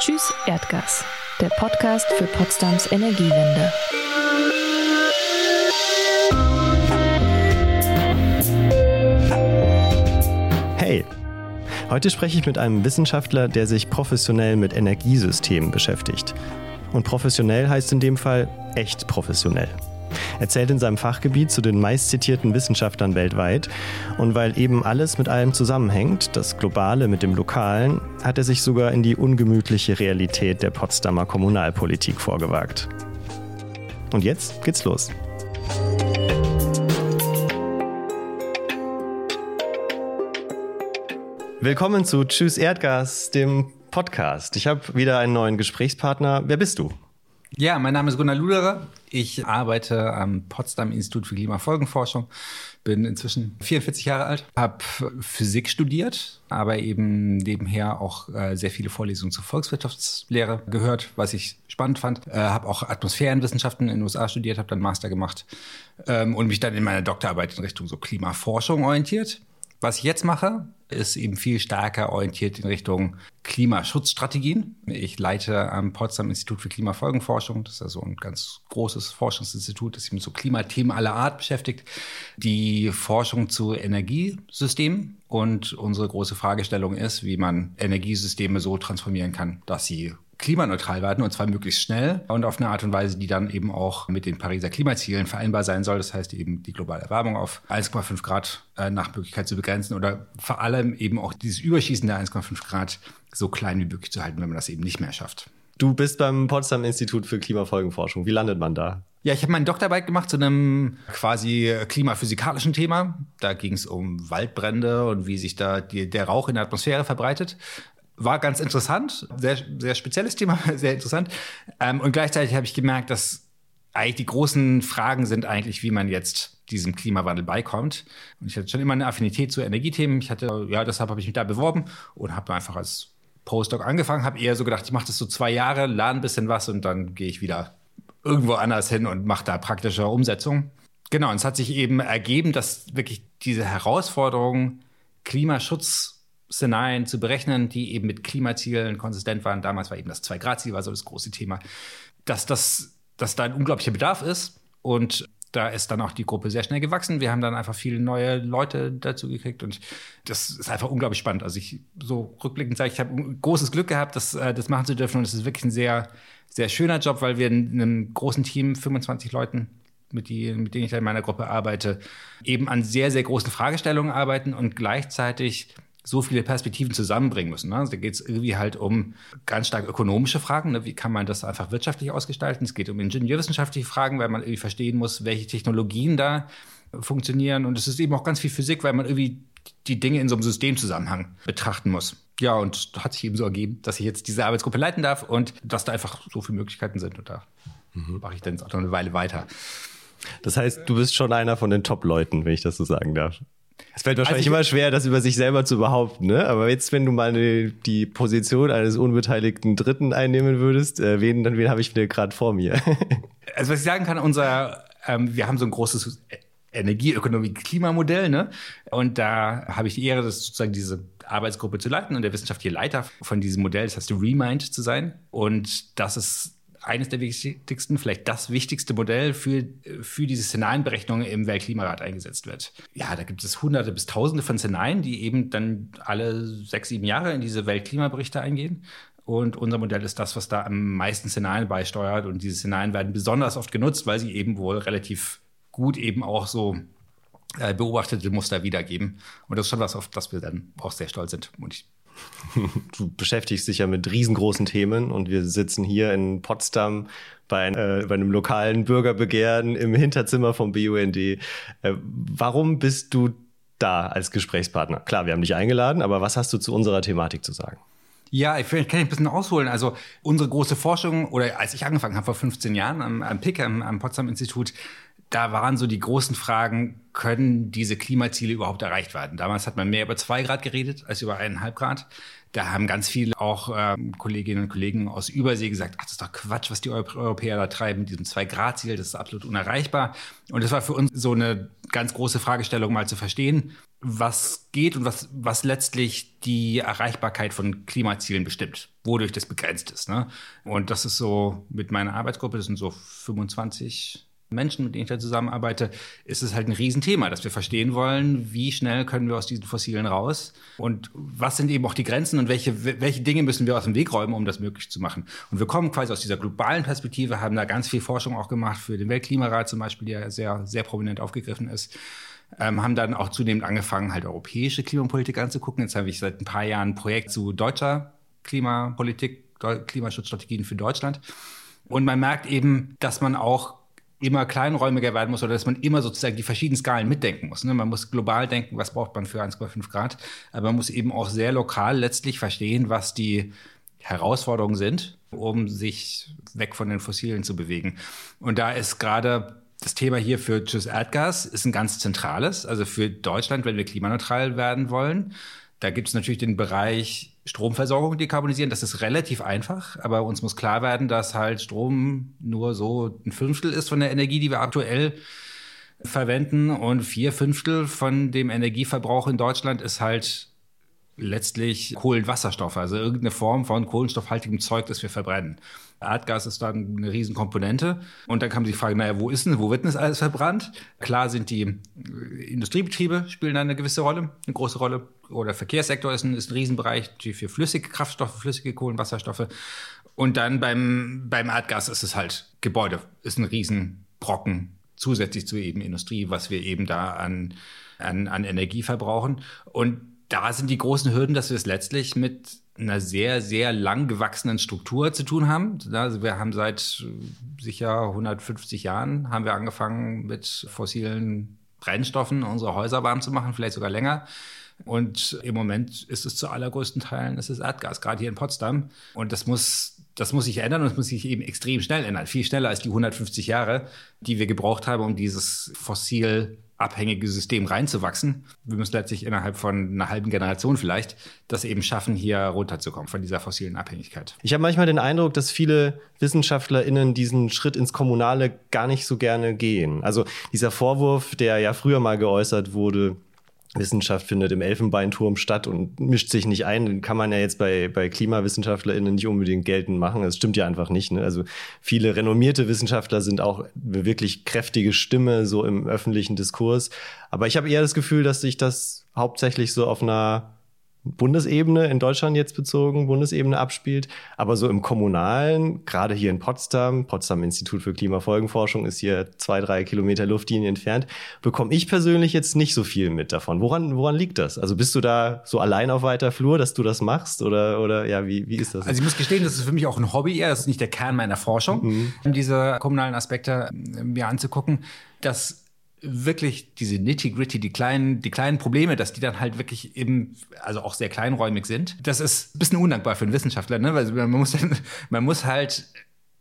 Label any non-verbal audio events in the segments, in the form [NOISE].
Tschüss Erdgas, der Podcast für Potsdams Energiewende. Hey, heute spreche ich mit einem Wissenschaftler, der sich professionell mit Energiesystemen beschäftigt. Und professionell heißt in dem Fall echt professionell. Er zählt in seinem Fachgebiet zu den meistzitierten Wissenschaftlern weltweit. Und weil eben alles mit allem zusammenhängt, das Globale mit dem Lokalen, hat er sich sogar in die ungemütliche Realität der Potsdamer Kommunalpolitik vorgewagt. Und jetzt geht's los. Willkommen zu Tschüss Erdgas, dem Podcast. Ich habe wieder einen neuen Gesprächspartner. Wer bist du? Ja, mein Name ist Gunnar Luderer. Ich arbeite am Potsdam Institut für Klimafolgenforschung, bin inzwischen 44 Jahre alt, habe Physik studiert, aber eben nebenher auch äh, sehr viele Vorlesungen zur Volkswirtschaftslehre gehört, was ich spannend fand. Äh, habe auch Atmosphärenwissenschaften in den USA studiert, habe dann Master gemacht ähm, und mich dann in meiner Doktorarbeit in Richtung so Klimaforschung orientiert. Was ich jetzt mache, ist eben viel stärker orientiert in Richtung Klimaschutzstrategien. Ich leite am Potsdam Institut für Klimafolgenforschung. Das ist also ein ganz großes Forschungsinstitut, das sich mit so Klimathemen aller Art beschäftigt. Die Forschung zu Energiesystemen. Und unsere große Fragestellung ist, wie man Energiesysteme so transformieren kann, dass sie klimaneutral werden und zwar möglichst schnell und auf eine Art und Weise, die dann eben auch mit den Pariser Klimazielen vereinbar sein soll. Das heißt eben die globale Erwärmung auf 1,5 Grad äh, nach Möglichkeit zu begrenzen oder vor allem eben auch dieses Überschießen der 1,5 Grad so klein wie möglich zu halten, wenn man das eben nicht mehr schafft. Du bist beim Potsdam Institut für Klimafolgenforschung. Wie landet man da? Ja, ich habe meine Doktorarbeit gemacht zu einem quasi klimaphysikalischen Thema. Da ging es um Waldbrände und wie sich da die, der Rauch in der Atmosphäre verbreitet war ganz interessant, sehr, sehr spezielles Thema, [LAUGHS] sehr interessant. Ähm, und gleichzeitig habe ich gemerkt, dass eigentlich die großen Fragen sind eigentlich, wie man jetzt diesem Klimawandel beikommt. Und ich hatte schon immer eine Affinität zu Energiethemen. Ich hatte, ja, deshalb habe ich mich da beworben und habe einfach als Postdoc angefangen, habe eher so gedacht, ich mache das so zwei Jahre, lerne ein bisschen was und dann gehe ich wieder irgendwo anders hin und mache da praktische Umsetzung. Genau, und es hat sich eben ergeben, dass wirklich diese Herausforderung Klimaschutz Szenarien zu berechnen, die eben mit Klimazielen konsistent waren. Damals war eben das Zwei-Grad-Ziel war so das große Thema, dass, das, dass da ein unglaublicher Bedarf ist. Und da ist dann auch die Gruppe sehr schnell gewachsen. Wir haben dann einfach viele neue Leute dazu gekriegt und das ist einfach unglaublich spannend. Also ich so rückblickend sage, ich habe großes Glück gehabt, das, äh, das machen zu dürfen und es ist wirklich ein sehr, sehr schöner Job, weil wir in einem großen Team, 25 Leuten, mit, die, mit denen ich in meiner Gruppe arbeite, eben an sehr, sehr großen Fragestellungen arbeiten und gleichzeitig so viele Perspektiven zusammenbringen müssen. Ne? Also da geht es irgendwie halt um ganz stark ökonomische Fragen. Ne? Wie kann man das einfach wirtschaftlich ausgestalten? Es geht um ingenieurwissenschaftliche Fragen, weil man irgendwie verstehen muss, welche Technologien da funktionieren. Und es ist eben auch ganz viel Physik, weil man irgendwie die Dinge in so einem Systemzusammenhang betrachten muss. Ja, und hat sich eben so ergeben, dass ich jetzt diese Arbeitsgruppe leiten darf und dass da einfach so viele Möglichkeiten sind. Und da mhm. mache ich dann jetzt auch noch eine Weile weiter. Das heißt, du bist schon einer von den Top-Leuten, wenn ich das so sagen darf. Es fällt wahrscheinlich also immer schwer, das über sich selber zu behaupten, ne? Aber jetzt, wenn du mal eine, die Position eines unbeteiligten Dritten einnehmen würdest, äh, wen, dann wen habe ich gerade vor mir? [LAUGHS] also was ich sagen kann, unser, ähm, wir haben so ein großes Energieökonomie-Klimamodell, ne? Und da habe ich die Ehre, das sozusagen diese Arbeitsgruppe zu leiten und der wissenschaftliche Leiter von diesem Modell, das heißt Remind zu sein. Und das ist eines der wichtigsten, vielleicht das wichtigste Modell für, für diese Szenarienberechnungen im Weltklimarat eingesetzt wird. Ja, da gibt es hunderte bis tausende von Szenarien, die eben dann alle sechs, sieben Jahre in diese Weltklimaberichte eingehen. Und unser Modell ist das, was da am meisten Szenarien beisteuert. Und diese Szenarien werden besonders oft genutzt, weil sie eben wohl relativ gut eben auch so äh, beobachtete Muster wiedergeben. Und das ist schon was, auf das wir dann auch sehr stolz sind. Und ich [LAUGHS] du beschäftigst dich ja mit riesengroßen Themen und wir sitzen hier in Potsdam bei, äh, bei einem lokalen Bürgerbegehren im Hinterzimmer vom BUND. Äh, warum bist du da als Gesprächspartner? Klar, wir haben dich eingeladen, aber was hast du zu unserer Thematik zu sagen? Ja, ich kann ein bisschen ausholen. Also unsere große Forschung, oder als ich angefangen habe vor 15 Jahren am, am PIC, am, am Potsdam Institut, da waren so die großen Fragen, können diese Klimaziele überhaupt erreicht werden? Damals hat man mehr über zwei Grad geredet als über eineinhalb Grad. Da haben ganz viele auch ähm, Kolleginnen und Kollegen aus Übersee gesagt, ach, das ist doch Quatsch, was die Europäer da treiben mit diesem Zwei-Grad-Ziel, das ist absolut unerreichbar. Und das war für uns so eine ganz große Fragestellung, mal zu verstehen, was geht und was, was letztlich die Erreichbarkeit von Klimazielen bestimmt, wodurch das begrenzt ist. Ne? Und das ist so mit meiner Arbeitsgruppe, das sind so 25 Menschen, mit denen ich da zusammenarbeite, ist es halt ein Riesenthema, dass wir verstehen wollen, wie schnell können wir aus diesen Fossilen raus und was sind eben auch die Grenzen und welche, welche Dinge müssen wir aus dem Weg räumen, um das möglich zu machen. Und wir kommen quasi aus dieser globalen Perspektive, haben da ganz viel Forschung auch gemacht für den Weltklimarat zum Beispiel, der sehr, sehr prominent aufgegriffen ist. Ähm, haben dann auch zunehmend angefangen, halt europäische Klimapolitik anzugucken. Jetzt habe ich seit ein paar Jahren ein Projekt zu deutscher Klimapolitik, Klimaschutzstrategien für Deutschland. Und man merkt eben, dass man auch immer kleinräumiger werden muss oder dass man immer sozusagen die verschiedenen Skalen mitdenken muss. Ne? Man muss global denken, was braucht man für 1,5 Grad, aber man muss eben auch sehr lokal letztlich verstehen, was die Herausforderungen sind, um sich weg von den Fossilen zu bewegen. Und da ist gerade das Thema hier für Tschüss Erdgas ist ein ganz zentrales, also für Deutschland, wenn wir klimaneutral werden wollen. Da gibt es natürlich den Bereich Stromversorgung dekarbonisieren. Das ist relativ einfach, aber uns muss klar werden, dass halt Strom nur so ein Fünftel ist von der Energie, die wir aktuell verwenden und vier Fünftel von dem Energieverbrauch in Deutschland ist halt letztlich Kohlenwasserstoff, also irgendeine Form von kohlenstoffhaltigem Zeug, das wir verbrennen. Erdgas ist dann eine Riesenkomponente. Und dann kam die Frage, naja, wo ist denn, wo wird denn das alles verbrannt? Klar sind die äh, Industriebetriebe spielen da eine gewisse Rolle, eine große Rolle. Oder Verkehrssektor ist ein, ist ein Riesenbereich für flüssige Kraftstoffe, flüssige Kohlenwasserstoffe. Und dann beim, beim Erdgas ist es halt Gebäude, ist ein Riesenbrocken zusätzlich zu eben Industrie, was wir eben da an, an, an Energie verbrauchen. Und da sind die großen Hürden, dass wir es letztlich mit einer sehr, sehr lang gewachsenen Struktur zu tun haben. Also wir haben seit sicher 150 Jahren haben wir angefangen mit fossilen Brennstoffen unsere Häuser warm zu machen, vielleicht sogar länger. Und im Moment ist es zu allergrößten Teilen es ist Erdgas, gerade hier in Potsdam. Und das muss das muss sich ändern und es muss sich eben extrem schnell ändern. Viel schneller als die 150 Jahre, die wir gebraucht haben, um dieses fossil abhängige System reinzuwachsen. Wir müssen letztlich innerhalb von einer halben Generation vielleicht das eben schaffen, hier runterzukommen von dieser fossilen Abhängigkeit. Ich habe manchmal den Eindruck, dass viele WissenschaftlerInnen diesen Schritt ins Kommunale gar nicht so gerne gehen. Also dieser Vorwurf, der ja früher mal geäußert wurde, Wissenschaft findet im Elfenbeinturm statt und mischt sich nicht ein, kann man ja jetzt bei, bei KlimawissenschaftlerInnen nicht unbedingt geltend machen. Das stimmt ja einfach nicht. Ne? Also viele renommierte Wissenschaftler sind auch wirklich kräftige Stimme so im öffentlichen Diskurs. Aber ich habe eher das Gefühl, dass sich das hauptsächlich so auf einer Bundesebene in Deutschland jetzt bezogen, Bundesebene abspielt. Aber so im Kommunalen, gerade hier in Potsdam, Potsdam Institut für Klimafolgenforschung ist hier zwei, drei Kilometer Luftlinie entfernt, bekomme ich persönlich jetzt nicht so viel mit davon. Woran, woran liegt das? Also bist du da so allein auf weiter Flur, dass du das machst? Oder, oder ja, wie, wie ist das? Also ich muss gestehen, das ist für mich auch ein Hobby eher, das ist nicht der Kern meiner Forschung, mhm. diese kommunalen Aspekte äh, mir anzugucken. Das wirklich diese nitty-gritty, die kleinen, die kleinen Probleme, dass die dann halt wirklich eben, also auch sehr kleinräumig sind. Das ist ein bisschen undankbar für einen Wissenschaftler, ne? Weil man muss, [LAUGHS] man muss halt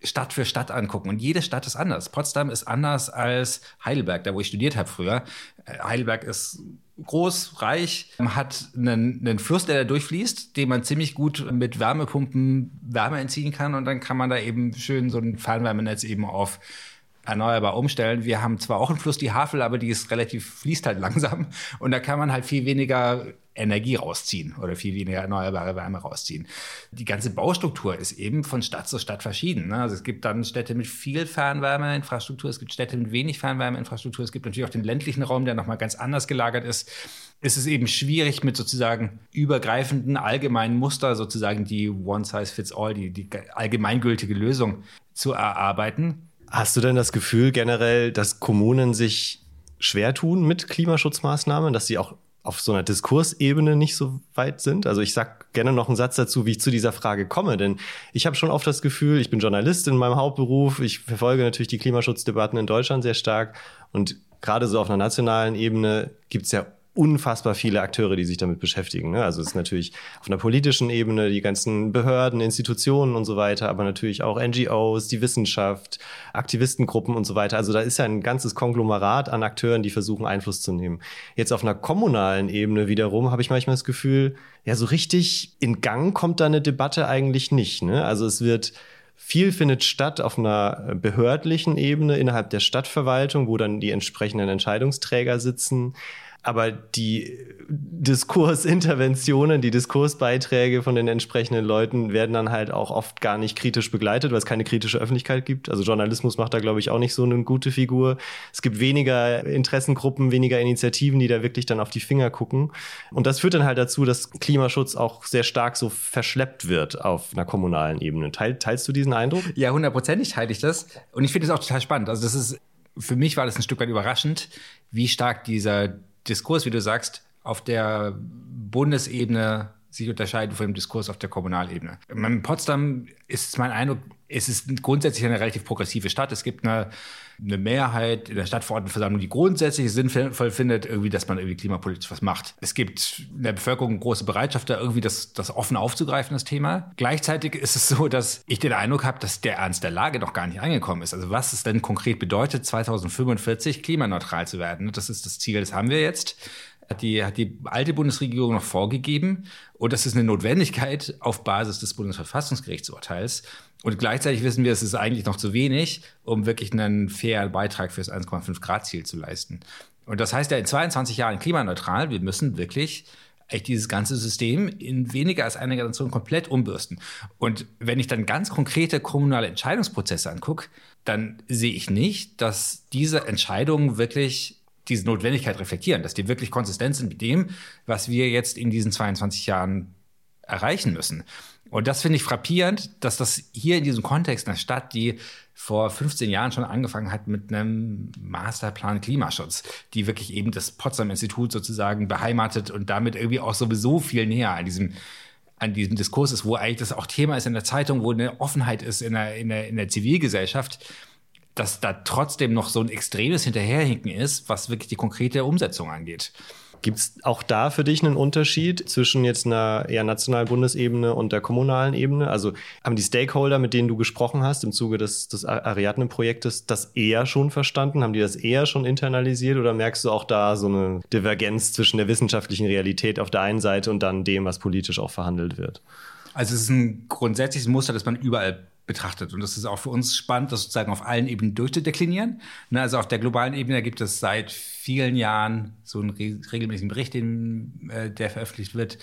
Stadt für Stadt angucken. Und jede Stadt ist anders. Potsdam ist anders als Heidelberg, da wo ich studiert habe früher. Äh, Heidelberg ist groß, reich, hat einen, einen Fluss, der da durchfließt, den man ziemlich gut mit Wärmepumpen Wärme entziehen kann. Und dann kann man da eben schön so ein Fernwärmenetz eben auf erneuerbar umstellen. Wir haben zwar auch einen Fluss, die Havel, aber die ist relativ, fließt halt [LAUGHS] langsam. Und da kann man halt viel weniger Energie rausziehen oder viel weniger erneuerbare Wärme rausziehen. Die ganze Baustruktur ist eben von Stadt zu Stadt verschieden. Ne? Also es gibt dann Städte mit viel Fernwärmeinfrastruktur, es gibt Städte mit wenig Fernwärmeinfrastruktur, es gibt natürlich auch den ländlichen Raum, der nochmal ganz anders gelagert ist. Es ist eben schwierig mit sozusagen übergreifenden allgemeinen Muster, sozusagen die One Size Fits All, die, die allgemeingültige Lösung zu erarbeiten. Hast du denn das Gefühl generell, dass Kommunen sich schwer tun mit Klimaschutzmaßnahmen, dass sie auch auf so einer Diskursebene nicht so weit sind? Also ich sag gerne noch einen Satz dazu, wie ich zu dieser Frage komme, denn ich habe schon oft das Gefühl, ich bin Journalist in meinem Hauptberuf, ich verfolge natürlich die Klimaschutzdebatten in Deutschland sehr stark und gerade so auf einer nationalen Ebene gibt es ja unfassbar viele Akteure, die sich damit beschäftigen. Ne? Also es ist natürlich auf einer politischen Ebene die ganzen Behörden, Institutionen und so weiter, aber natürlich auch NGOs, die Wissenschaft, Aktivistengruppen und so weiter. Also da ist ja ein ganzes Konglomerat an Akteuren, die versuchen Einfluss zu nehmen. Jetzt auf einer kommunalen Ebene wiederum habe ich manchmal das Gefühl, ja, so richtig in Gang kommt da eine Debatte eigentlich nicht. Ne? Also es wird viel findet statt auf einer behördlichen Ebene innerhalb der Stadtverwaltung, wo dann die entsprechenden Entscheidungsträger sitzen. Aber die Diskursinterventionen, die Diskursbeiträge von den entsprechenden Leuten werden dann halt auch oft gar nicht kritisch begleitet, weil es keine kritische Öffentlichkeit gibt. Also Journalismus macht da, glaube ich, auch nicht so eine gute Figur. Es gibt weniger Interessengruppen, weniger Initiativen, die da wirklich dann auf die Finger gucken. Und das führt dann halt dazu, dass Klimaschutz auch sehr stark so verschleppt wird auf einer kommunalen Ebene. Teil, teilst du diesen Eindruck? Ja, hundertprozentig teile ich das. Und ich finde es auch total spannend. Also das ist, für mich war das ein Stück weit überraschend, wie stark dieser Diskurs, wie du sagst, auf der Bundesebene sich unterscheiden von dem Diskurs auf der Kommunalebene. In Potsdam ist mein Eindruck, es ist grundsätzlich eine relativ progressive Stadt. Es gibt eine, eine Mehrheit in der Stadtverordnetenversammlung, die grundsätzlich sinnvoll findet, irgendwie, dass man irgendwie klimapolitisch was macht. Es gibt in der Bevölkerung große Bereitschaft, da irgendwie das, das offen aufzugreifen, das Thema. Gleichzeitig ist es so, dass ich den Eindruck habe, dass der Ernst der Lage noch gar nicht angekommen ist. Also was es denn konkret bedeutet, 2045 klimaneutral zu werden. Das ist das Ziel, das haben wir jetzt hat die, hat die alte Bundesregierung noch vorgegeben. Und das ist eine Notwendigkeit auf Basis des Bundesverfassungsgerichtsurteils. Und gleichzeitig wissen wir, es ist eigentlich noch zu wenig, um wirklich einen fairen Beitrag fürs 1,5 Grad Ziel zu leisten. Und das heißt ja in 22 Jahren klimaneutral, wir müssen wirklich echt dieses ganze System in weniger als einer Generation komplett umbürsten. Und wenn ich dann ganz konkrete kommunale Entscheidungsprozesse angucke, dann sehe ich nicht, dass diese Entscheidungen wirklich diese Notwendigkeit reflektieren, dass die wirklich konsistent sind mit dem, was wir jetzt in diesen 22 Jahren erreichen müssen. Und das finde ich frappierend, dass das hier in diesem Kontext einer Stadt, die vor 15 Jahren schon angefangen hat mit einem Masterplan Klimaschutz, die wirklich eben das Potsdam-Institut sozusagen beheimatet und damit irgendwie auch sowieso viel näher an diesem an diesem Diskurs ist, wo eigentlich das auch Thema ist in der Zeitung, wo eine Offenheit ist in der, in der, in der Zivilgesellschaft dass da trotzdem noch so ein extremes Hinterherhinken ist, was wirklich die konkrete Umsetzung angeht. Gibt es auch da für dich einen Unterschied zwischen jetzt einer eher nationalen Bundesebene und der kommunalen Ebene? Also haben die Stakeholder, mit denen du gesprochen hast im Zuge des, des Ariadne-Projektes, das eher schon verstanden? Haben die das eher schon internalisiert oder merkst du auch da so eine Divergenz zwischen der wissenschaftlichen Realität auf der einen Seite und dann dem, was politisch auch verhandelt wird? Also es ist ein grundsätzliches Muster, das man überall betrachtet. Und das ist auch für uns spannend, das sozusagen auf allen Ebenen durchzudeklinieren. Ne, also auf der globalen Ebene gibt es seit vielen Jahren so einen regelmäßigen Bericht, den, äh, der veröffentlicht wird.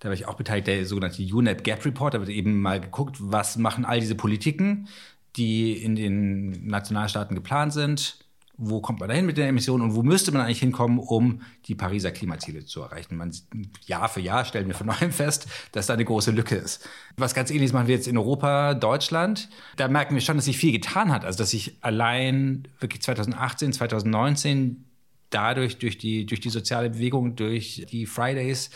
Da war ich auch beteiligt, der sogenannte UNEP Gap Report. Da wird eben mal geguckt, was machen all diese Politiken, die in den Nationalstaaten geplant sind, wo kommt man dahin mit der Emission und wo müsste man eigentlich hinkommen, um die Pariser Klimaziele zu erreichen. Man, Jahr für Jahr stellen wir von neuem fest, dass da eine große Lücke ist. Was ganz ähnliches machen wir jetzt in Europa, Deutschland. Da merken wir schon, dass sich viel getan hat. Also, dass sich allein wirklich 2018, 2019 dadurch, durch die, durch die soziale Bewegung, durch die Fridays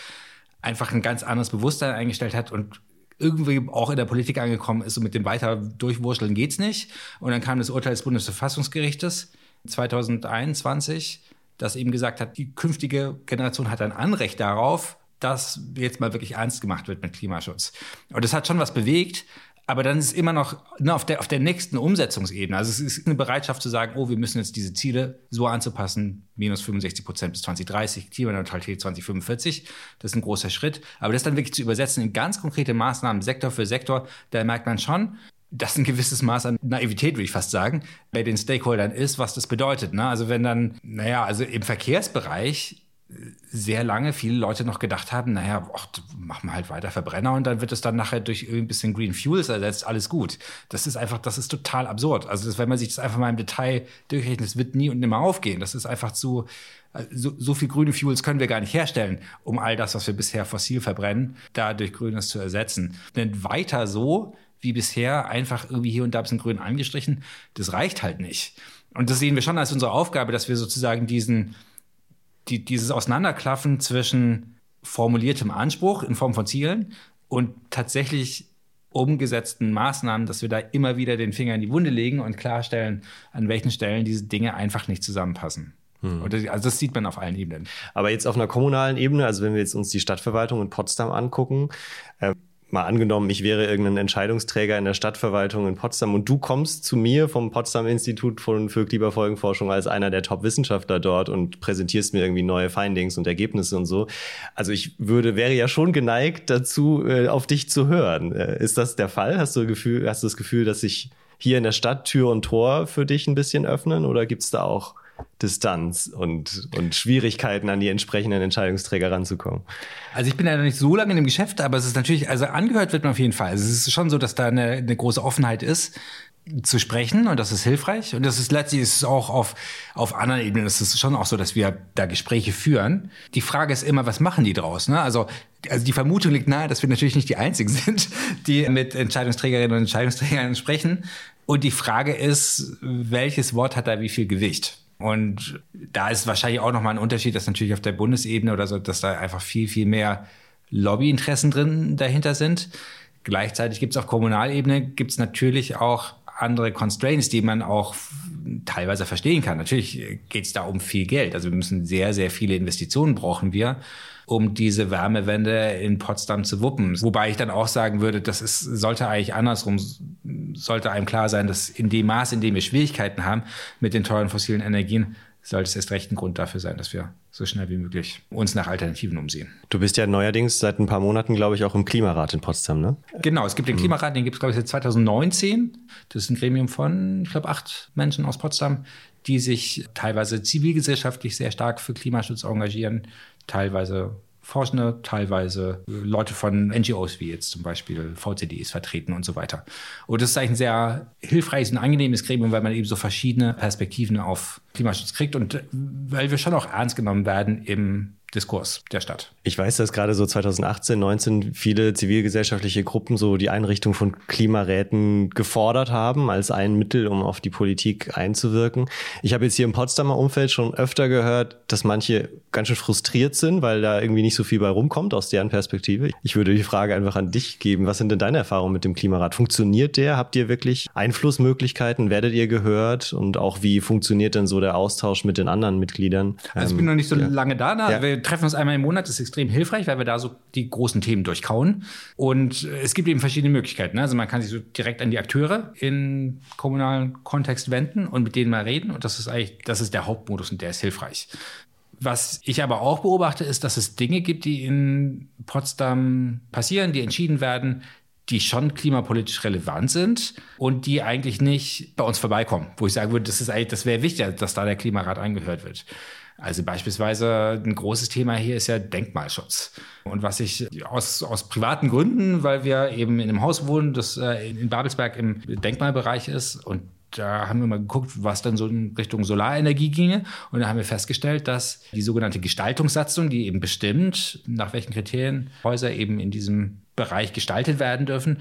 einfach ein ganz anderes Bewusstsein eingestellt hat und irgendwie auch in der Politik angekommen ist und mit dem weiter durchwurschteln geht's nicht. Und dann kam das Urteil des Bundesverfassungsgerichtes 2021, das eben gesagt hat, die künftige Generation hat ein Anrecht darauf, dass jetzt mal wirklich ernst gemacht wird mit Klimaschutz. Und das hat schon was bewegt, aber dann ist es immer noch ne, auf, der, auf der nächsten Umsetzungsebene. Also es ist eine Bereitschaft zu sagen, oh, wir müssen jetzt diese Ziele so anzupassen, minus 65 Prozent bis 2030, Klimaneutralität 2045. Das ist ein großer Schritt. Aber das dann wirklich zu übersetzen in ganz konkrete Maßnahmen, Sektor für Sektor, da merkt man schon, dass ein gewisses Maß an Naivität, würde ich fast sagen, bei den Stakeholdern ist, was das bedeutet. Ne? Also wenn dann, naja, also im Verkehrsbereich sehr lange viele Leute noch gedacht haben, naja, ach, machen wir halt weiter Verbrenner und dann wird es dann nachher durch ein bisschen Green Fuels ersetzt, alles gut. Das ist einfach, das ist total absurd. Also das, wenn man sich das einfach mal im Detail durchrechnet, das wird nie und nimmer aufgehen. Das ist einfach zu, so, so viel grüne Fuels können wir gar nicht herstellen, um all das, was wir bisher fossil verbrennen, da durch Grünes zu ersetzen. Denn weiter so wie bisher einfach irgendwie hier und da ein bisschen grün angestrichen, das reicht halt nicht. Und das sehen wir schon als unsere Aufgabe, dass wir sozusagen diesen, die, dieses Auseinanderklaffen zwischen formuliertem Anspruch in Form von Zielen und tatsächlich umgesetzten Maßnahmen, dass wir da immer wieder den Finger in die Wunde legen und klarstellen, an welchen Stellen diese Dinge einfach nicht zusammenpassen. Hm. Und das, also das sieht man auf allen Ebenen. Aber jetzt auf einer kommunalen Ebene, also wenn wir jetzt uns die Stadtverwaltung in Potsdam angucken, äh, mal angenommen, ich wäre irgendein Entscheidungsträger in der Stadtverwaltung in Potsdam und du kommst zu mir vom Potsdam Institut für Klimafolgenforschung als einer der Top-Wissenschaftler dort und präsentierst mir irgendwie neue Findings und Ergebnisse und so. Also ich würde, wäre ja schon geneigt dazu, äh, auf dich zu hören. Äh, ist das der Fall? Hast du, Gefühl, hast du das Gefühl, dass sich hier in der Stadt Tür und Tor für dich ein bisschen öffnen oder gibt es da auch Distanz und, und Schwierigkeiten an die entsprechenden Entscheidungsträger ranzukommen. Also ich bin ja noch nicht so lange in dem Geschäft, aber es ist natürlich, also angehört wird man auf jeden Fall. Also es ist schon so, dass da eine, eine große Offenheit ist zu sprechen und das ist hilfreich und das ist letztlich ist es auch auf auf anderen Ebenen das ist schon auch so, dass wir da Gespräche führen. Die Frage ist immer, was machen die draus? Ne? Also also die Vermutung liegt nahe, dass wir natürlich nicht die einzigen [LAUGHS] sind, die mit Entscheidungsträgerinnen und Entscheidungsträgern sprechen. Und die Frage ist, welches Wort hat da wie viel Gewicht? Und da ist wahrscheinlich auch nochmal ein Unterschied, dass natürlich auf der Bundesebene oder so, dass da einfach viel, viel mehr Lobbyinteressen drin dahinter sind. Gleichzeitig gibt es auf Kommunalebene gibt es natürlich auch andere Constraints, die man auch teilweise verstehen kann. Natürlich geht es da um viel Geld. Also wir müssen sehr, sehr viele Investitionen brauchen wir um diese Wärmewende in Potsdam zu wuppen. Wobei ich dann auch sagen würde, das ist, sollte eigentlich andersrum, sollte einem klar sein, dass in dem Maß, in dem wir Schwierigkeiten haben mit den teuren fossilen Energien, sollte es erst recht ein Grund dafür sein, dass wir so schnell wie möglich uns nach Alternativen umsehen. Du bist ja neuerdings seit ein paar Monaten, glaube ich, auch im Klimarat in Potsdam, ne? Genau, es gibt den Klimarat, den gibt es, glaube ich, seit 2019. Das ist ein Gremium von, ich glaube, acht Menschen aus Potsdam, die sich teilweise zivilgesellschaftlich sehr stark für Klimaschutz engagieren, teilweise Forschende, teilweise Leute von NGOs wie jetzt zum Beispiel VCDs vertreten und so weiter. Und das ist eigentlich ein sehr hilfreiches und angenehmes Gremium, weil man eben so verschiedene Perspektiven auf Klimaschutz kriegt und weil wir schon auch ernst genommen werden im Diskurs der Stadt. Ich weiß, dass gerade so 2018, 19 viele zivilgesellschaftliche Gruppen so die Einrichtung von Klimaräten gefordert haben als ein Mittel, um auf die Politik einzuwirken. Ich habe jetzt hier im Potsdamer Umfeld schon öfter gehört, dass manche ganz schön frustriert sind, weil da irgendwie nicht so viel bei rumkommt aus deren Perspektive. Ich würde die Frage einfach an dich geben. Was sind denn deine Erfahrungen mit dem Klimarat? Funktioniert der? Habt ihr wirklich Einflussmöglichkeiten? Werdet ihr gehört? Und auch wie funktioniert denn so der Austausch mit den anderen Mitgliedern? Also ich bin noch nicht so ja. lange da. da. Ja. Treffen uns einmal im Monat. Das ist extrem hilfreich, weil wir da so die großen Themen durchkauen. Und es gibt eben verschiedene Möglichkeiten. Also man kann sich so direkt an die Akteure im kommunalen Kontext wenden und mit denen mal reden. Und das ist eigentlich, das ist der Hauptmodus und der ist hilfreich. Was ich aber auch beobachte, ist, dass es Dinge gibt, die in Potsdam passieren, die entschieden werden, die schon klimapolitisch relevant sind und die eigentlich nicht bei uns vorbeikommen, wo ich sagen würde, das ist eigentlich, das wäre wichtig, dass da der Klimarat angehört wird. Also beispielsweise ein großes Thema hier ist ja Denkmalschutz. Und was ich aus, aus privaten Gründen, weil wir eben in einem Haus wohnen, das äh, in Babelsberg im Denkmalbereich ist und da haben wir mal geguckt, was dann so in Richtung Solarenergie ginge. Und da haben wir festgestellt, dass die sogenannte Gestaltungssatzung, die eben bestimmt, nach welchen Kriterien Häuser eben in diesem Bereich gestaltet werden dürfen,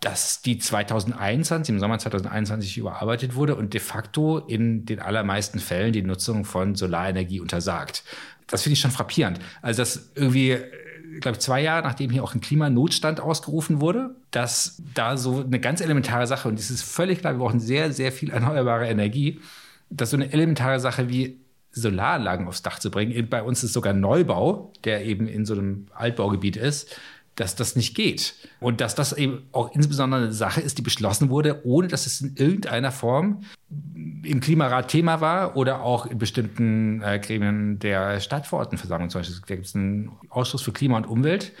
dass die 2021, im Sommer 2021 überarbeitet wurde und de facto in den allermeisten Fällen die Nutzung von Solarenergie untersagt. Das finde ich schon frappierend. Also, dass irgendwie, ich glaube, zwei Jahre nachdem hier auch ein Klimanotstand ausgerufen wurde, dass da so eine ganz elementare Sache, und es ist völlig klar, wir brauchen sehr, sehr viel erneuerbare Energie, dass so eine elementare Sache wie Solaranlagen aufs Dach zu bringen, bei uns ist sogar Neubau, der eben in so einem Altbaugebiet ist, dass das nicht geht. Und dass das eben auch insbesondere eine Sache ist, die beschlossen wurde, ohne dass es in irgendeiner Form im Klimarat Thema war oder auch in bestimmten äh, Gremien der Stadtverordnetenversammlung. Zum Beispiel gibt es einen Ausschuss für Klima und Umwelt.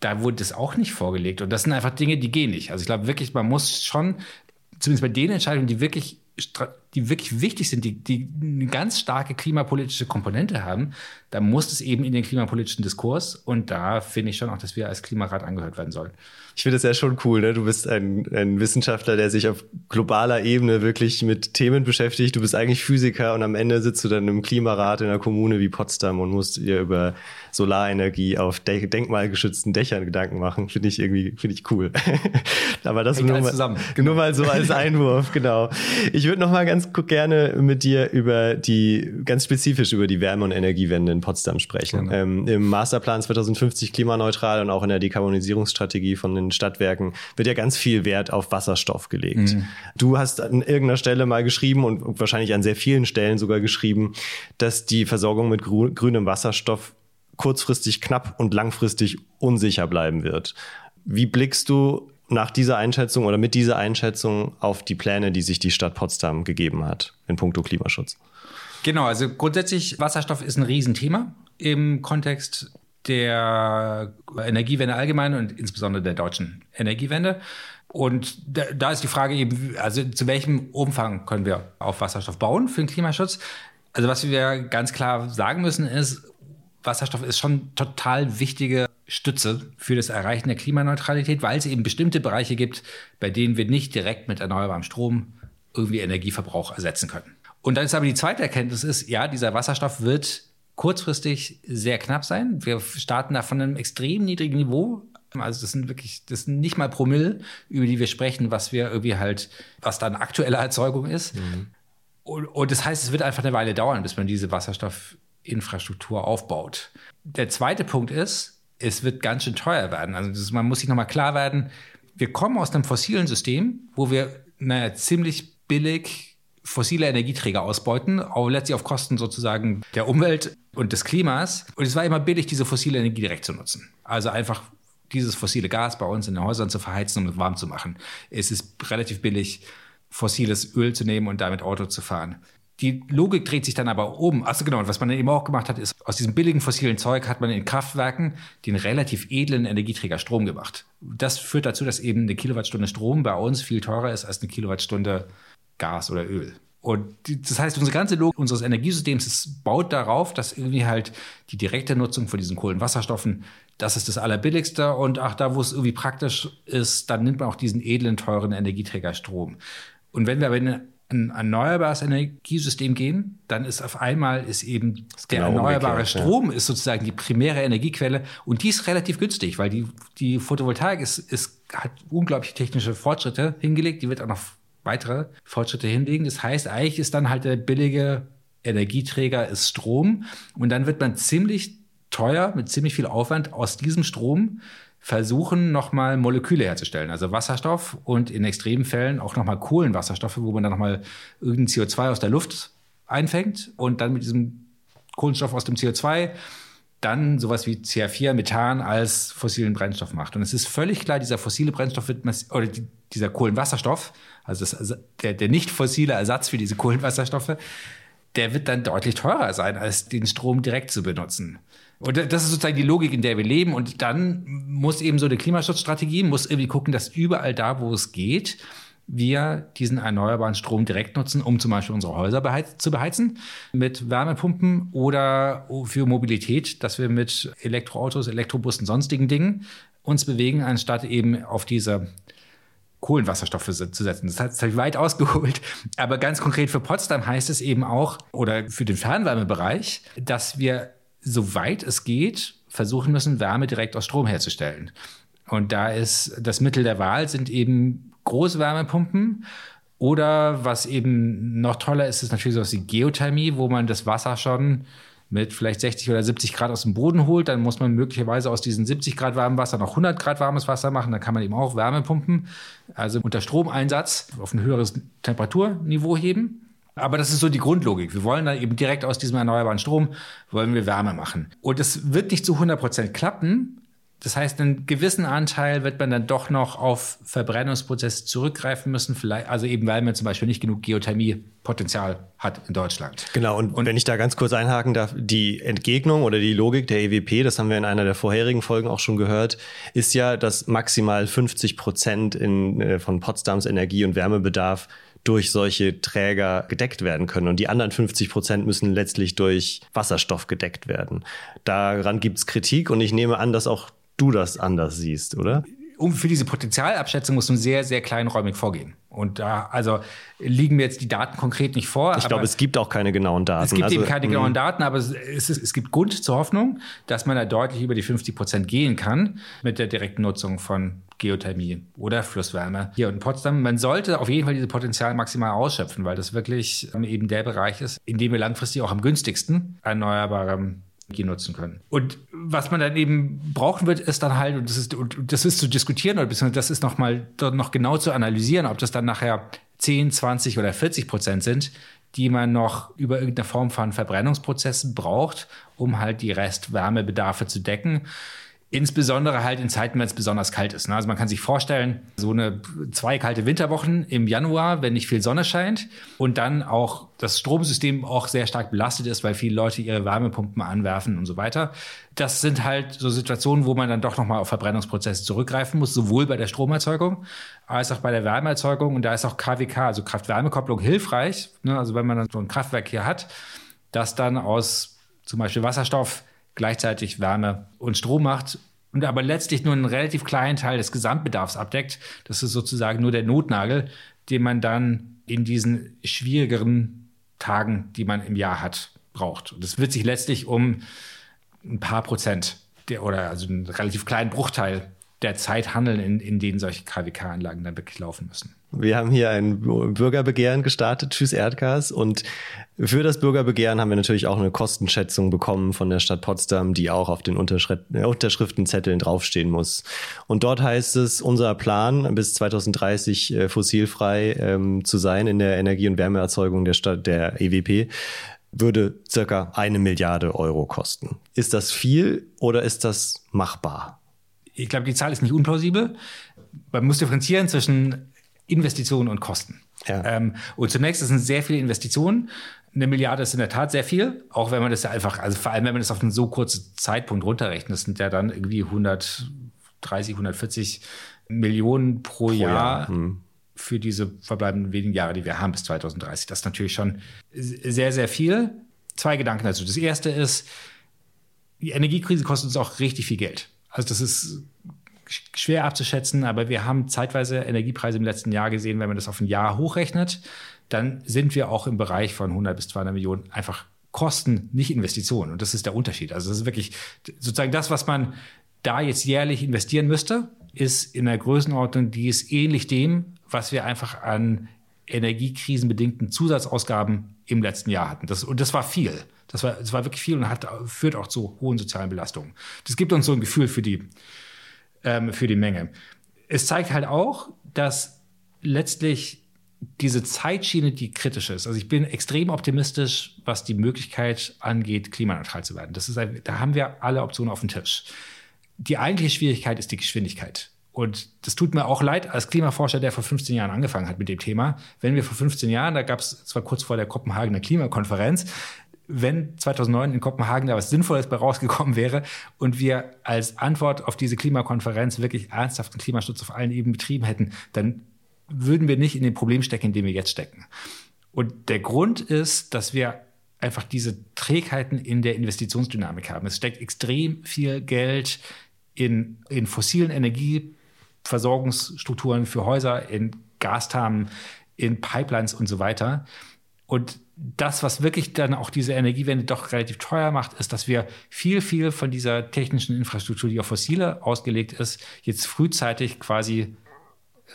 Da wurde das auch nicht vorgelegt. Und das sind einfach Dinge, die gehen nicht. Also ich glaube wirklich, man muss schon, zumindest bei den Entscheidungen, die wirklich die wirklich wichtig sind, die, die eine ganz starke klimapolitische Komponente haben, da muss es eben in den klimapolitischen Diskurs und da finde ich schon auch, dass wir als Klimarat angehört werden sollen. Ich finde es ja schon cool, ne? Du bist ein, ein Wissenschaftler, der sich auf globaler Ebene wirklich mit Themen beschäftigt. Du bist eigentlich Physiker und am Ende sitzt du dann im Klimarat in einer Kommune wie Potsdam und musst dir über Solarenergie auf de denkmalgeschützten Dächern Gedanken machen. Finde ich irgendwie, finde ich cool. [LAUGHS] Aber das nur mal, nur mal so als Einwurf, genau. Ich würde noch mal ganz ganz gerne mit dir über die, ganz spezifisch über die Wärme- und Energiewende in Potsdam sprechen. Genau. Ähm, Im Masterplan 2050 klimaneutral und auch in der Dekarbonisierungsstrategie von den Stadtwerken wird ja ganz viel Wert auf Wasserstoff gelegt. Mhm. Du hast an irgendeiner Stelle mal geschrieben und wahrscheinlich an sehr vielen Stellen sogar geschrieben, dass die Versorgung mit grünem Wasserstoff kurzfristig knapp und langfristig unsicher bleiben wird. Wie blickst du nach dieser Einschätzung oder mit dieser Einschätzung auf die Pläne, die sich die Stadt Potsdam gegeben hat in puncto Klimaschutz? Genau, also grundsätzlich Wasserstoff ist ein Riesenthema im Kontext der Energiewende allgemein und insbesondere der deutschen Energiewende. Und da, da, ist die Frage eben, also zu welchem Umfang können wir auf Wasserstoff bauen für den Klimaschutz? Also was wir ganz klar sagen müssen ist, Wasserstoff ist schon total wichtige Stütze für das Erreichen der Klimaneutralität, weil es eben bestimmte Bereiche gibt, bei denen wir nicht direkt mit erneuerbarem Strom irgendwie Energieverbrauch ersetzen können. Und dann ist aber die zweite Erkenntnis ist, ja, dieser Wasserstoff wird kurzfristig sehr knapp sein. Wir starten da von einem extrem niedrigen Niveau. Also das sind wirklich, das sind nicht mal Promille, über die wir sprechen, was wir irgendwie halt, was dann aktuelle Erzeugung ist. Mhm. Und, und das heißt, es wird einfach eine Weile dauern, bis man diese Wasserstoffinfrastruktur aufbaut. Der zweite Punkt ist, es wird ganz schön teuer werden. Also das, man muss sich nochmal klar werden, wir kommen aus einem fossilen System, wo wir naja, ziemlich billig fossile Energieträger ausbeuten, auch letztlich auf Kosten sozusagen der Umwelt und des Klimas. Und es war immer billig, diese fossile Energie direkt zu nutzen. Also einfach dieses fossile Gas bei uns in den Häusern zu verheizen und warm zu machen. Es ist relativ billig, fossiles Öl zu nehmen und damit Auto zu fahren. Die Logik dreht sich dann aber um. Also genau, und was man eben auch gemacht hat, ist, aus diesem billigen fossilen Zeug hat man in Kraftwerken den relativ edlen Energieträger Strom gemacht. Das führt dazu, dass eben eine Kilowattstunde Strom bei uns viel teurer ist als eine Kilowattstunde Gas oder Öl. Und das heißt, unsere ganze Logik unseres Energiesystems ist, baut darauf, dass irgendwie halt die direkte Nutzung von diesen Kohlenwasserstoffen, das ist das Allerbilligste. Und ach, da, wo es irgendwie praktisch ist, dann nimmt man auch diesen edlen, teuren Energieträger Strom. Und wenn wir aber in ein erneuerbares Energiesystem gehen, dann ist auf einmal ist eben der genau erneuerbare Strom ja. ist sozusagen die primäre Energiequelle und die ist relativ günstig, weil die, die Photovoltaik ist, ist, hat unglaubliche technische Fortschritte hingelegt, die wird auch noch weitere Fortschritte hinlegen. Das heißt, eigentlich ist dann halt der billige Energieträger ist Strom und dann wird man ziemlich teuer mit ziemlich viel Aufwand aus diesem Strom versuchen, nochmal Moleküle herzustellen, also Wasserstoff und in extremen Fällen auch nochmal Kohlenwasserstoffe, wo man dann nochmal irgendein CO2 aus der Luft einfängt und dann mit diesem Kohlenstoff aus dem CO2 dann sowas wie CH4, Methan als fossilen Brennstoff macht. Und es ist völlig klar, dieser fossile Brennstoff wird, oder dieser Kohlenwasserstoff, also das, der, der nicht fossile Ersatz für diese Kohlenwasserstoffe, der wird dann deutlich teurer sein, als den Strom direkt zu benutzen. Und das ist sozusagen die Logik, in der wir leben. Und dann muss eben so eine Klimaschutzstrategie, muss irgendwie gucken, dass überall da, wo es geht, wir diesen erneuerbaren Strom direkt nutzen, um zum Beispiel unsere Häuser beheiz zu beheizen mit Wärmepumpen oder für Mobilität, dass wir mit Elektroautos, Elektrobussen, sonstigen Dingen uns bewegen, anstatt eben auf diese Kohlenwasserstoffe zu setzen. Das hat sich weit ausgeholt. Aber ganz konkret für Potsdam heißt es eben auch, oder für den Fernwärmebereich, dass wir soweit es geht, versuchen müssen, Wärme direkt aus Strom herzustellen. Und da ist das Mittel der Wahl sind eben Großwärmepumpen oder was eben noch toller ist, ist natürlich sowas wie Geothermie, wo man das Wasser schon mit vielleicht 60 oder 70 Grad aus dem Boden holt. Dann muss man möglicherweise aus diesen 70 Grad warmen Wasser noch 100 Grad warmes Wasser machen. Dann kann man eben auch Wärmepumpen, also unter Stromeinsatz auf ein höheres Temperaturniveau heben. Aber das ist so die Grundlogik. Wir wollen dann eben direkt aus diesem erneuerbaren Strom, wollen wir Wärme machen. Und es wird nicht zu 100 Prozent klappen. Das heißt, einen gewissen Anteil wird man dann doch noch auf Verbrennungsprozesse zurückgreifen müssen, vielleicht, also eben weil man zum Beispiel nicht genug Geothermie-Potenzial hat in Deutschland. Genau, und, und wenn ich da ganz kurz einhaken darf, die Entgegnung oder die Logik der EWP, das haben wir in einer der vorherigen Folgen auch schon gehört, ist ja, dass maximal 50 Prozent in, äh, von Potsdams Energie- und Wärmebedarf durch solche Träger gedeckt werden können. Und die anderen 50 Prozent müssen letztlich durch Wasserstoff gedeckt werden. Daran gibt es Kritik und ich nehme an, dass auch du das anders siehst, oder? Um für diese Potenzialabschätzung muss man sehr, sehr kleinräumig vorgehen. Und da, also liegen mir jetzt die Daten konkret nicht vor. Ich glaube, es gibt auch keine genauen Daten. Es gibt also, eben keine genauen mhm. Daten, aber es, ist, es gibt Grund zur Hoffnung, dass man da deutlich über die 50 Prozent gehen kann mit der direkten Nutzung von Geothermie oder Flusswärme hier in Potsdam. Man sollte auf jeden Fall diese Potenzial maximal ausschöpfen, weil das wirklich ähm, eben der Bereich ist, in dem wir langfristig auch am günstigsten erneuerbare nutzen können. Und was man dann eben brauchen wird, ist dann halt, und das ist, und das ist zu diskutieren oder beziehungsweise das ist nochmal noch genau zu analysieren, ob das dann nachher 10, 20 oder 40 Prozent sind, die man noch über irgendeine Form von Verbrennungsprozessen braucht, um halt die Restwärmebedarfe zu decken. Insbesondere halt in Zeiten, wenn es besonders kalt ist. Ne? Also man kann sich vorstellen, so eine zwei kalte Winterwochen im Januar, wenn nicht viel Sonne scheint und dann auch das Stromsystem auch sehr stark belastet ist, weil viele Leute ihre Wärmepumpen anwerfen und so weiter. Das sind halt so Situationen, wo man dann doch nochmal auf Verbrennungsprozesse zurückgreifen muss, sowohl bei der Stromerzeugung als auch bei der Wärmeerzeugung. Und da ist auch KWK, also Kraft-Wärme-Kopplung, hilfreich. Ne? Also wenn man dann so ein Kraftwerk hier hat, das dann aus zum Beispiel Wasserstoff gleichzeitig Wärme und Strom macht und aber letztlich nur einen relativ kleinen Teil des Gesamtbedarfs abdeckt. Das ist sozusagen nur der Notnagel, den man dann in diesen schwierigeren Tagen, die man im Jahr hat, braucht. Und es wird sich letztlich um ein paar Prozent der, oder also einen relativ kleinen Bruchteil der Zeit handeln, in, in denen solche KWK-Anlagen dann wirklich laufen müssen. Wir haben hier ein Bürgerbegehren gestartet, Tschüss Erdgas. Und für das Bürgerbegehren haben wir natürlich auch eine Kostenschätzung bekommen von der Stadt Potsdam, die auch auf den äh, Unterschriftenzetteln draufstehen muss. Und dort heißt es, unser Plan bis 2030 äh, fossilfrei ähm, zu sein in der Energie- und Wärmeerzeugung der Stadt, der EWP, würde circa eine Milliarde Euro kosten. Ist das viel oder ist das machbar? Ich glaube, die Zahl ist nicht unplausibel. Man muss differenzieren zwischen Investitionen und Kosten. Ja. Ähm, und zunächst sind sehr viele Investitionen. Eine Milliarde ist in der Tat sehr viel, auch wenn man das ja einfach, also vor allem wenn man das auf einen so kurzen Zeitpunkt runterrechnet, das sind ja dann irgendwie 130, 140 Millionen pro, pro Jahr. Jahr. Hm. Für diese verbleibenden wenigen Jahre, die wir haben bis 2030. Das ist natürlich schon sehr, sehr viel. Zwei Gedanken dazu. Das erste ist, die Energiekrise kostet uns auch richtig viel Geld. Also das ist schwer abzuschätzen, aber wir haben zeitweise Energiepreise im letzten Jahr gesehen, wenn man das auf ein Jahr hochrechnet, dann sind wir auch im Bereich von 100 bis 200 Millionen einfach Kosten, nicht Investitionen. Und das ist der Unterschied. Also das ist wirklich sozusagen das, was man da jetzt jährlich investieren müsste, ist in der Größenordnung, die ist ähnlich dem, was wir einfach an energiekrisenbedingten Zusatzausgaben im letzten Jahr hatten. Das, und das war viel. Das war, das war wirklich viel und hat, führt auch zu hohen sozialen Belastungen. Das gibt uns so ein Gefühl für die, ähm, für die Menge. Es zeigt halt auch, dass letztlich diese Zeitschiene, die kritisch ist. Also ich bin extrem optimistisch, was die Möglichkeit angeht, klimaneutral zu werden. Das ist ein, da haben wir alle Optionen auf dem Tisch. Die eigentliche Schwierigkeit ist die Geschwindigkeit. Und das tut mir auch leid als Klimaforscher, der vor 15 Jahren angefangen hat mit dem Thema. Wenn wir vor 15 Jahren, da gab es zwar kurz vor der Kopenhagener Klimakonferenz, wenn 2009 in Kopenhagen da was Sinnvolles bei rausgekommen wäre und wir als Antwort auf diese Klimakonferenz wirklich ernsthaften Klimaschutz auf allen Ebenen betrieben hätten, dann würden wir nicht in dem Problem stecken, in dem wir jetzt stecken. Und der Grund ist, dass wir einfach diese Trägheiten in der Investitionsdynamik haben. Es steckt extrem viel Geld in, in fossilen Energieversorgungsstrukturen für Häuser, in Gastamen, in Pipelines und so weiter. Und das, was wirklich dann auch diese Energiewende doch relativ teuer macht, ist, dass wir viel, viel von dieser technischen Infrastruktur, die auf fossile ausgelegt ist, jetzt frühzeitig quasi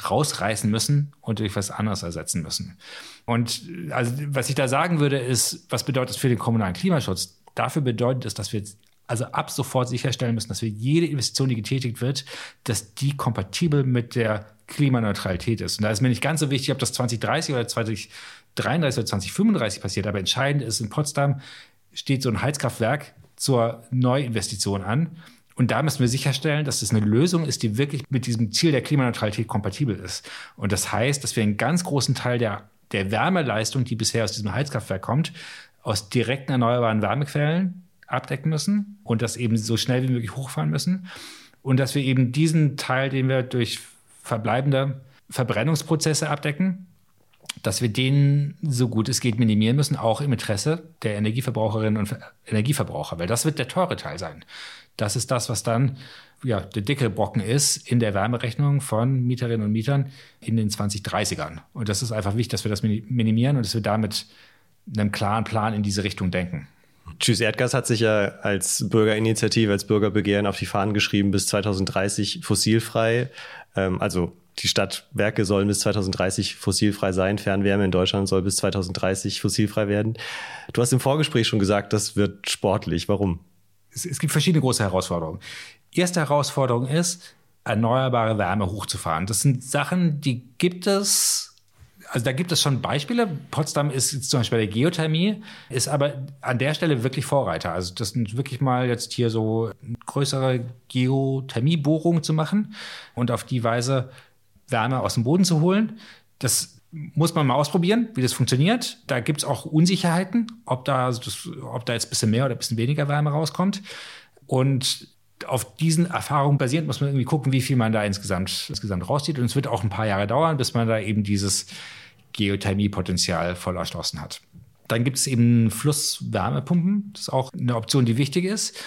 rausreißen müssen und durch was anderes ersetzen müssen. Und also, was ich da sagen würde, ist, was bedeutet das für den kommunalen Klimaschutz? Dafür bedeutet es, dass wir jetzt also ab sofort sicherstellen müssen, dass wir jede Investition, die getätigt wird, dass die kompatibel mit der Klimaneutralität ist. Und da ist mir nicht ganz so wichtig, ob das 2030 oder 20 2033 oder 2035 passiert. Aber entscheidend ist, in Potsdam steht so ein Heizkraftwerk zur Neuinvestition an. Und da müssen wir sicherstellen, dass das eine Lösung ist, die wirklich mit diesem Ziel der Klimaneutralität kompatibel ist. Und das heißt, dass wir einen ganz großen Teil der, der Wärmeleistung, die bisher aus diesem Heizkraftwerk kommt, aus direkten erneuerbaren Wärmequellen abdecken müssen und das eben so schnell wie möglich hochfahren müssen. Und dass wir eben diesen Teil, den wir durch verbleibende Verbrennungsprozesse abdecken, dass wir den so gut es geht minimieren müssen, auch im Interesse der Energieverbraucherinnen und Energieverbraucher, weil das wird der teure Teil sein. Das ist das, was dann ja, der dicke Brocken ist in der Wärmerechnung von Mieterinnen und Mietern in den 2030ern. Und das ist einfach wichtig, dass wir das minimieren und dass wir damit einem klaren Plan in diese Richtung denken. Tschüss Erdgas hat sich ja als Bürgerinitiative, als Bürgerbegehren auf die Fahnen geschrieben, bis 2030 fossilfrei Ähm, also die Stadtwerke sollen bis 2030 fossilfrei sein. Fernwärme in Deutschland soll bis 2030 fossilfrei werden. Du hast im Vorgespräch schon gesagt, das wird sportlich. Warum? Es, es gibt verschiedene große Herausforderungen. Erste Herausforderung ist, erneuerbare Wärme hochzufahren. Das sind Sachen, die gibt es also da gibt es schon Beispiele. Potsdam ist zum Beispiel bei der Geothermie, ist aber an der Stelle wirklich Vorreiter. Also das sind wirklich mal jetzt hier so größere Geothermiebohrungen zu machen und auf die Weise Wärme aus dem Boden zu holen. Das muss man mal ausprobieren, wie das funktioniert. Da gibt es auch Unsicherheiten, ob da, ob da jetzt ein bisschen mehr oder ein bisschen weniger Wärme rauskommt. Und auf diesen Erfahrungen basierend muss man irgendwie gucken, wie viel man da insgesamt, insgesamt rauszieht. Und es wird auch ein paar Jahre dauern, bis man da eben dieses Geothermiepotenzial voll erschlossen hat. Dann gibt es eben Flusswärmepumpen. Das ist auch eine Option, die wichtig ist.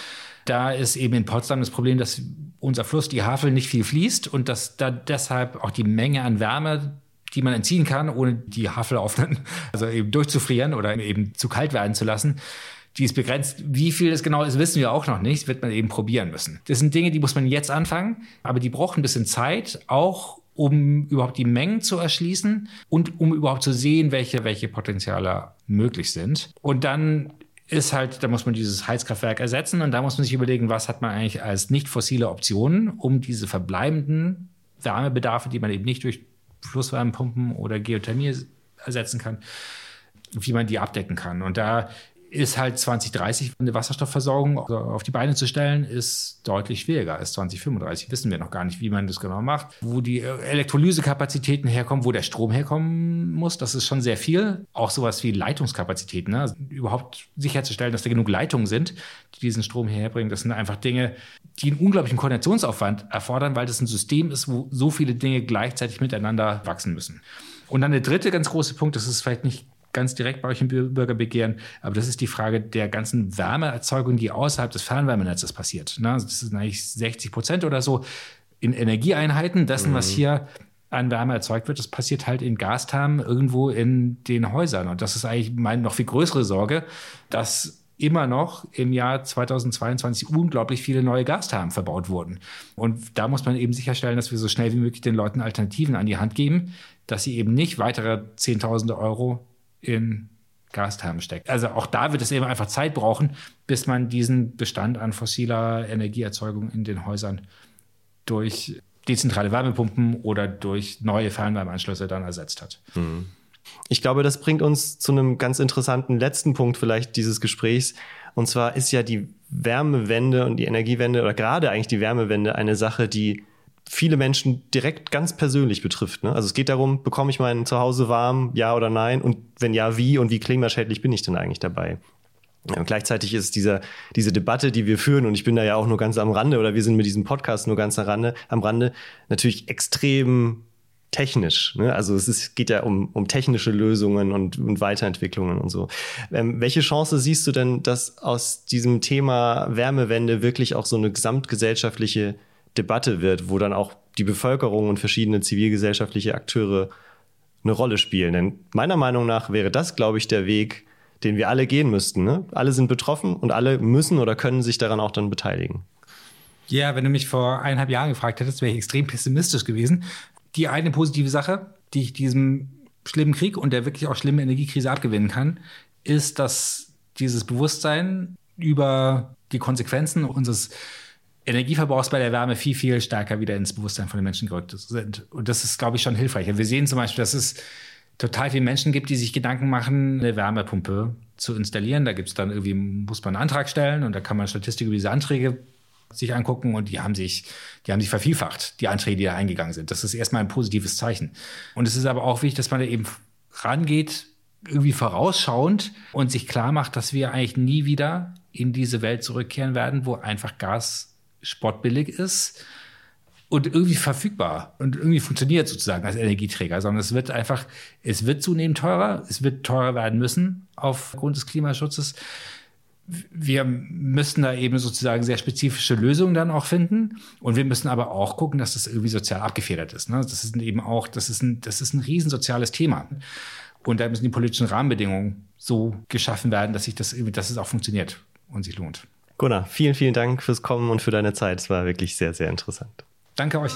Da ist eben in Potsdam das Problem, dass unser Fluss, die Havel, nicht viel fließt und dass da deshalb auch die Menge an Wärme, die man entziehen kann, ohne die Havel auf, also eben durchzufrieren oder eben zu kalt werden zu lassen, die ist begrenzt. Wie viel das genau ist, wissen wir auch noch nicht. Wird man eben probieren müssen. Das sind Dinge, die muss man jetzt anfangen, aber die brauchen ein bisschen Zeit, auch um überhaupt die Mengen zu erschließen und um überhaupt zu sehen, welche, welche Potenziale möglich sind. Und dann ist halt, da muss man dieses Heizkraftwerk ersetzen und da muss man sich überlegen, was hat man eigentlich als nicht fossile Optionen, um diese verbleibenden Wärmebedarfe, die man eben nicht durch Flusswärmepumpen oder Geothermie ersetzen kann, wie man die abdecken kann. Und da ist halt 2030 eine Wasserstoffversorgung auf die Beine zu stellen, ist deutlich schwieriger als 2035. Wissen wir noch gar nicht, wie man das genau macht. Wo die Elektrolysekapazitäten herkommen, wo der Strom herkommen muss, das ist schon sehr viel. Auch sowas wie Leitungskapazitäten, ne? also überhaupt sicherzustellen, dass da genug Leitungen sind, die diesen Strom herbringen. Das sind einfach Dinge, die einen unglaublichen Koordinationsaufwand erfordern, weil das ein System ist, wo so viele Dinge gleichzeitig miteinander wachsen müssen. Und dann der dritte ganz große Punkt, das ist vielleicht nicht ganz direkt bei euch im Bürgerbegehren. Aber das ist die Frage der ganzen Wärmeerzeugung, die außerhalb des Fernwärmenetzes passiert. Ne? Also das ist eigentlich 60 Prozent oder so in Energieeinheiten dessen, mhm. was hier an Wärme erzeugt wird, das passiert halt in Gasthermen irgendwo in den Häusern. Und das ist eigentlich meine noch viel größere Sorge, dass immer noch im Jahr 2022 unglaublich viele neue Gasthermen verbaut wurden. Und da muss man eben sicherstellen, dass wir so schnell wie möglich den Leuten Alternativen an die Hand geben, dass sie eben nicht weitere Zehntausende Euro in Gasthermen steckt. Also auch da wird es eben einfach Zeit brauchen, bis man diesen Bestand an fossiler Energieerzeugung in den Häusern durch dezentrale Wärmepumpen oder durch neue Fernwärmeanschlüsse dann ersetzt hat. Mhm. Ich glaube, das bringt uns zu einem ganz interessanten letzten Punkt vielleicht dieses Gesprächs. Und zwar ist ja die Wärmewende und die Energiewende oder gerade eigentlich die Wärmewende eine Sache, die viele Menschen direkt ganz persönlich betrifft. Ne? Also es geht darum, bekomme ich mein Zuhause warm, ja oder nein? Und wenn ja, wie und wie klimaschädlich bin ich denn eigentlich dabei? Ja, gleichzeitig ist dieser, diese Debatte, die wir führen, und ich bin da ja auch nur ganz am Rande, oder wir sind mit diesem Podcast nur ganz am Rande, am Rande natürlich extrem technisch. Ne? Also es ist, geht ja um, um technische Lösungen und, und Weiterentwicklungen und so. Ähm, welche Chance siehst du denn, dass aus diesem Thema Wärmewende wirklich auch so eine gesamtgesellschaftliche Debatte wird, wo dann auch die Bevölkerung und verschiedene zivilgesellschaftliche Akteure eine Rolle spielen. Denn meiner Meinung nach wäre das, glaube ich, der Weg, den wir alle gehen müssten. Ne? Alle sind betroffen und alle müssen oder können sich daran auch dann beteiligen. Ja, wenn du mich vor eineinhalb Jahren gefragt hättest, wäre ich extrem pessimistisch gewesen. Die eine positive Sache, die ich diesem schlimmen Krieg und der wirklich auch schlimmen Energiekrise abgewinnen kann, ist, dass dieses Bewusstsein über die Konsequenzen unseres Energieverbrauchs bei der Wärme viel, viel stärker wieder ins Bewusstsein von den Menschen gerückt sind. Und das ist, glaube ich, schon hilfreich. Wir sehen zum Beispiel, dass es total viele Menschen gibt, die sich Gedanken machen, eine Wärmepumpe zu installieren. Da gibt es dann irgendwie, muss man einen Antrag stellen und da kann man Statistik über diese Anträge sich angucken und die haben sich, die haben sich vervielfacht, die Anträge, die da eingegangen sind. Das ist erstmal ein positives Zeichen. Und es ist aber auch wichtig, dass man da eben rangeht, irgendwie vorausschauend und sich klar macht, dass wir eigentlich nie wieder in diese Welt zurückkehren werden, wo einfach Gas sportbillig ist und irgendwie verfügbar und irgendwie funktioniert sozusagen als Energieträger, sondern es wird einfach, es wird zunehmend teurer, es wird teurer werden müssen aufgrund des Klimaschutzes. Wir müssen da eben sozusagen sehr spezifische Lösungen dann auch finden. Und wir müssen aber auch gucken, dass das irgendwie sozial abgefedert ist. Ne? Das ist eben auch, das ist ein, das ist ein riesensoziales Thema. Und da müssen die politischen Rahmenbedingungen so geschaffen werden, dass sich das dass es auch funktioniert und sich lohnt. Gunnar, vielen, vielen Dank fürs Kommen und für deine Zeit. Es war wirklich sehr, sehr interessant. Danke euch.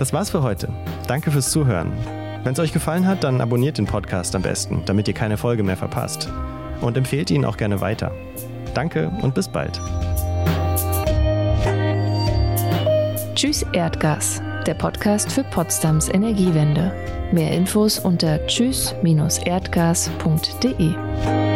Das war's für heute. Danke fürs Zuhören. Wenn es euch gefallen hat, dann abonniert den Podcast am besten, damit ihr keine Folge mehr verpasst. Und empfehlt ihn auch gerne weiter. Danke und bis bald. Tschüss Erdgas, der Podcast für Potsdams Energiewende. Mehr Infos unter tschüss-erdgas.de.